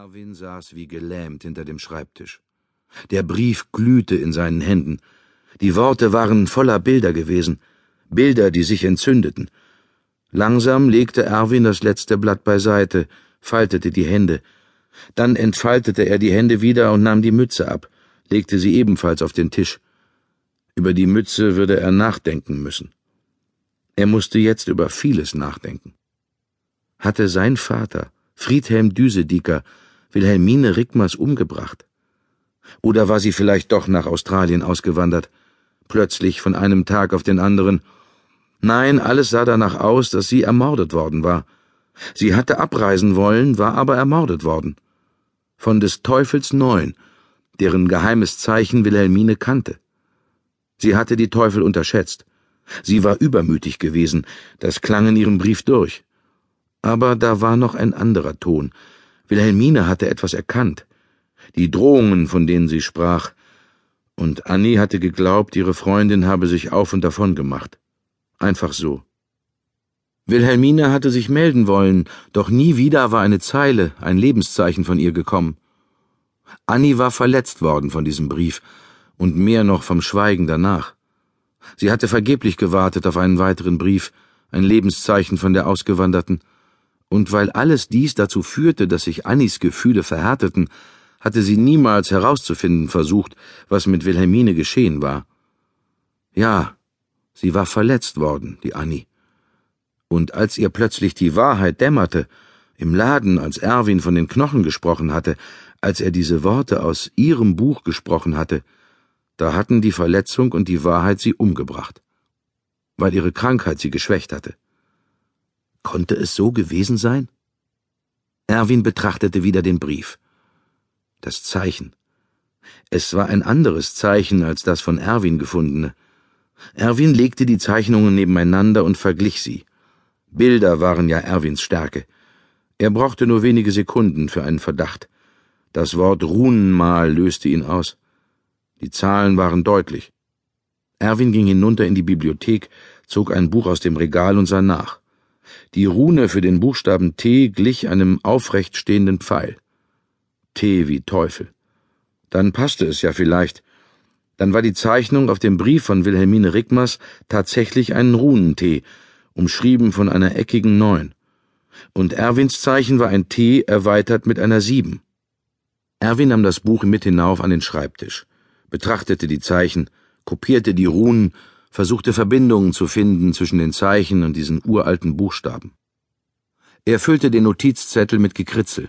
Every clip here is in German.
Erwin saß wie gelähmt hinter dem Schreibtisch. Der Brief glühte in seinen Händen. Die Worte waren voller Bilder gewesen, Bilder, die sich entzündeten. Langsam legte Erwin das letzte Blatt beiseite, faltete die Hände. Dann entfaltete er die Hände wieder und nahm die Mütze ab, legte sie ebenfalls auf den Tisch. Über die Mütze würde er nachdenken müssen. Er musste jetzt über vieles nachdenken. Hatte sein Vater, Friedhelm Düsedieker, Wilhelmine Rickmers umgebracht? Oder war sie vielleicht doch nach Australien ausgewandert? Plötzlich von einem Tag auf den anderen. Nein, alles sah danach aus, dass sie ermordet worden war. Sie hatte abreisen wollen, war aber ermordet worden. Von des Teufels Neun, deren geheimes Zeichen Wilhelmine kannte. Sie hatte die Teufel unterschätzt. Sie war übermütig gewesen, das klang in ihrem Brief durch. Aber da war noch ein anderer Ton, Wilhelmine hatte etwas erkannt. Die Drohungen, von denen sie sprach. Und Annie hatte geglaubt, ihre Freundin habe sich auf und davon gemacht. Einfach so. Wilhelmine hatte sich melden wollen, doch nie wieder war eine Zeile, ein Lebenszeichen von ihr gekommen. Annie war verletzt worden von diesem Brief und mehr noch vom Schweigen danach. Sie hatte vergeblich gewartet auf einen weiteren Brief, ein Lebenszeichen von der Ausgewanderten, und weil alles dies dazu führte, dass sich Annis Gefühle verhärteten, hatte sie niemals herauszufinden versucht, was mit Wilhelmine geschehen war. Ja, sie war verletzt worden, die Annie. Und als ihr plötzlich die Wahrheit dämmerte, im Laden, als Erwin von den Knochen gesprochen hatte, als er diese Worte aus ihrem Buch gesprochen hatte, da hatten die Verletzung und die Wahrheit sie umgebracht, weil ihre Krankheit sie geschwächt hatte. Konnte es so gewesen sein? Erwin betrachtete wieder den Brief. Das Zeichen. Es war ein anderes Zeichen als das von Erwin gefundene. Erwin legte die Zeichnungen nebeneinander und verglich sie. Bilder waren ja Erwins Stärke. Er brauchte nur wenige Sekunden für einen Verdacht. Das Wort Runenmal löste ihn aus. Die Zahlen waren deutlich. Erwin ging hinunter in die Bibliothek, zog ein Buch aus dem Regal und sah nach. Die Rune für den Buchstaben T glich einem aufrecht stehenden Pfeil. T wie Teufel. Dann passte es ja vielleicht. Dann war die Zeichnung auf dem Brief von Wilhelmine Rickmers tatsächlich ein Runen-T, umschrieben von einer eckigen Neun. Und Erwins Zeichen war ein T erweitert mit einer Sieben. Erwin nahm das Buch mit hinauf an den Schreibtisch, betrachtete die Zeichen, kopierte die Runen versuchte Verbindungen zu finden zwischen den Zeichen und diesen uralten Buchstaben. Er füllte den Notizzettel mit Gekritzel.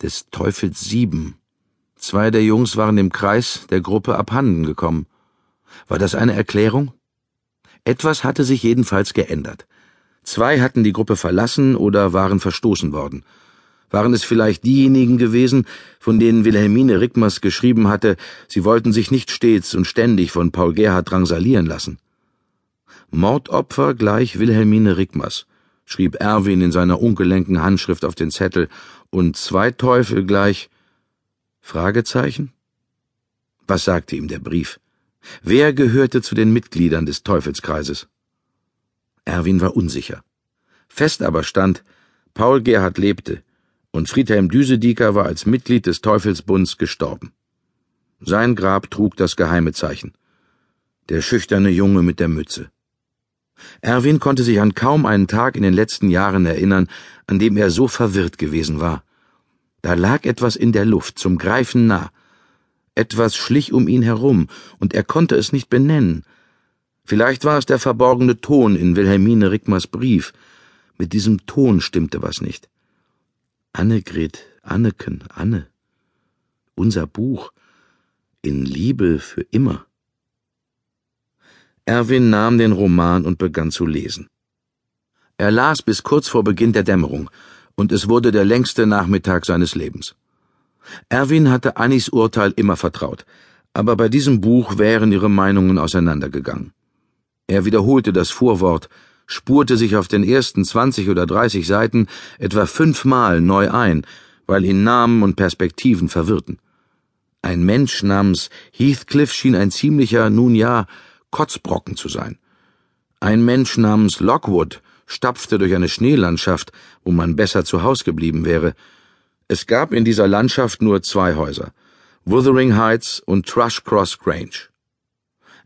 Des Teufels sieben. Zwei der Jungs waren im Kreis der Gruppe abhanden gekommen. War das eine Erklärung? Etwas hatte sich jedenfalls geändert. Zwei hatten die Gruppe verlassen oder waren verstoßen worden. Waren es vielleicht diejenigen gewesen, von denen Wilhelmine Rickmers geschrieben hatte, sie wollten sich nicht stets und ständig von Paul Gerhard drangsalieren lassen? Mordopfer gleich Wilhelmine Rickmers, schrieb Erwin in seiner ungelenken Handschrift auf den Zettel, und zwei Teufel gleich Fragezeichen? Was sagte ihm der Brief? Wer gehörte zu den Mitgliedern des Teufelskreises? Erwin war unsicher. Fest aber stand, Paul Gerhard lebte, und Friedhelm Düsedieker war als Mitglied des Teufelsbunds gestorben. Sein Grab trug das geheime Zeichen. Der schüchterne Junge mit der Mütze. Erwin konnte sich an kaum einen Tag in den letzten Jahren erinnern, an dem er so verwirrt gewesen war. Da lag etwas in der Luft, zum Greifen nah. Etwas schlich um ihn herum, und er konnte es nicht benennen. Vielleicht war es der verborgene Ton in Wilhelmine Rickmers Brief. Mit diesem Ton stimmte was nicht. Annegret, Anneken, Anne. Unser Buch. In Liebe für immer. Erwin nahm den Roman und begann zu lesen. Er las bis kurz vor Beginn der Dämmerung, und es wurde der längste Nachmittag seines Lebens. Erwin hatte Annis Urteil immer vertraut, aber bei diesem Buch wären ihre Meinungen auseinandergegangen. Er wiederholte das Vorwort, spurte sich auf den ersten zwanzig oder dreißig Seiten etwa fünfmal neu ein, weil ihn Namen und Perspektiven verwirrten. Ein Mensch namens Heathcliff schien ein ziemlicher, nun ja, Kotzbrocken zu sein. Ein Mensch namens Lockwood stapfte durch eine Schneelandschaft, wo man besser zu Haus geblieben wäre. Es gab in dieser Landschaft nur zwei Häuser, Wuthering Heights und Thrushcross Grange.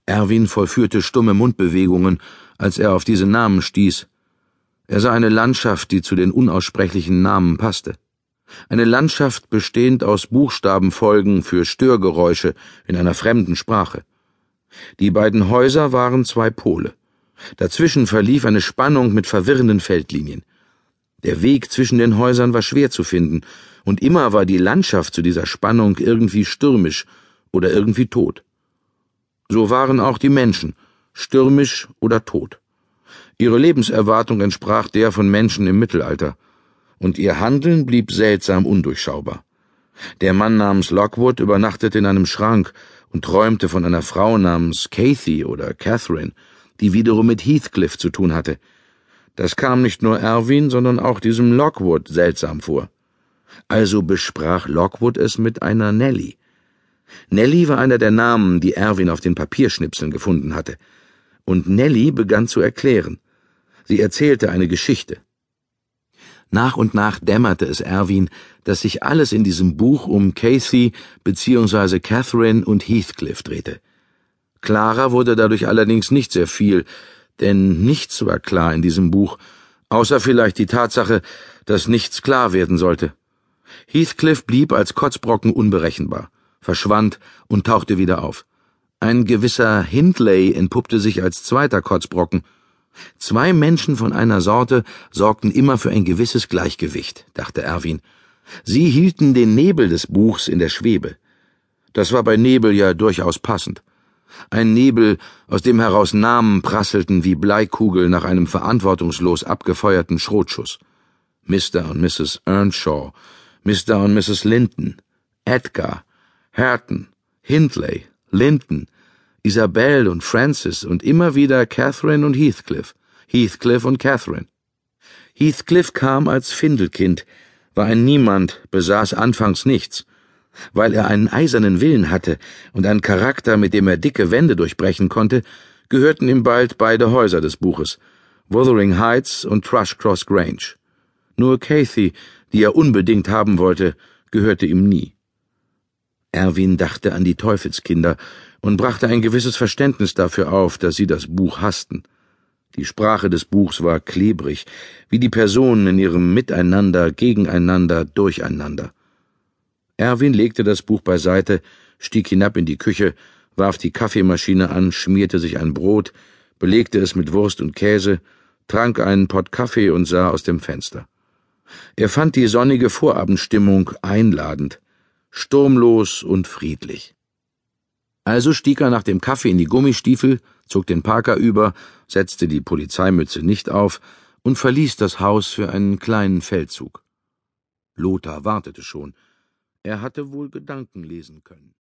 Erwin vollführte stumme Mundbewegungen, als er auf diese Namen stieß. Er sah eine Landschaft, die zu den unaussprechlichen Namen passte. Eine Landschaft bestehend aus Buchstabenfolgen für Störgeräusche in einer fremden Sprache. Die beiden Häuser waren zwei Pole. Dazwischen verlief eine Spannung mit verwirrenden Feldlinien. Der Weg zwischen den Häusern war schwer zu finden, und immer war die Landschaft zu dieser Spannung irgendwie stürmisch oder irgendwie tot. So waren auch die Menschen, stürmisch oder tot. Ihre Lebenserwartung entsprach der von Menschen im Mittelalter, und ihr Handeln blieb seltsam undurchschaubar. Der Mann namens Lockwood übernachtete in einem Schrank und träumte von einer Frau namens Cathy oder Catherine, die wiederum mit Heathcliff zu tun hatte. Das kam nicht nur Erwin, sondern auch diesem Lockwood seltsam vor. Also besprach Lockwood es mit einer Nellie. Nellie war einer der Namen, die Erwin auf den Papierschnipseln gefunden hatte. Und Nellie begann zu erklären. Sie erzählte eine Geschichte. Nach und nach dämmerte es Erwin, dass sich alles in diesem Buch um Casey bzw. Catherine und Heathcliff drehte. Klarer wurde dadurch allerdings nicht sehr viel, denn nichts war klar in diesem Buch, außer vielleicht die Tatsache, dass nichts klar werden sollte. Heathcliff blieb als Kotzbrocken unberechenbar, verschwand und tauchte wieder auf. Ein gewisser Hindley entpuppte sich als zweiter Kotzbrocken. Zwei Menschen von einer Sorte sorgten immer für ein gewisses Gleichgewicht, dachte Erwin. Sie hielten den Nebel des Buchs in der Schwebe. Das war bei Nebel ja durchaus passend. Ein Nebel, aus dem heraus Namen prasselten wie Bleikugeln nach einem verantwortungslos abgefeuerten Schrotschuss. Mr. und Mrs. Earnshaw, Mr. und Mrs. Linton, Edgar, Hareton, Hindley, Linton, Isabel und Francis und immer wieder Catherine und Heathcliff, Heathcliff und Catherine. Heathcliff kam als Findelkind, war ein Niemand, besaß anfangs nichts. Weil er einen eisernen Willen hatte und einen Charakter, mit dem er dicke Wände durchbrechen konnte, gehörten ihm bald beide Häuser des Buches, Wuthering Heights und Thrushcross Grange. Nur Cathy, die er unbedingt haben wollte, gehörte ihm nie. Erwin dachte an die Teufelskinder und brachte ein gewisses Verständnis dafür auf, dass sie das Buch hassten. Die Sprache des Buchs war klebrig, wie die Personen in ihrem Miteinander, Gegeneinander, Durcheinander. Erwin legte das Buch beiseite, stieg hinab in die Küche, warf die Kaffeemaschine an, schmierte sich ein Brot, belegte es mit Wurst und Käse, trank einen Pott Kaffee und sah aus dem Fenster. Er fand die sonnige Vorabendstimmung einladend, sturmlos und friedlich. Also stieg er nach dem Kaffee in die Gummistiefel, zog den Parker über, setzte die Polizeimütze nicht auf und verließ das Haus für einen kleinen Feldzug. Lothar wartete schon. Er hatte wohl Gedanken lesen können.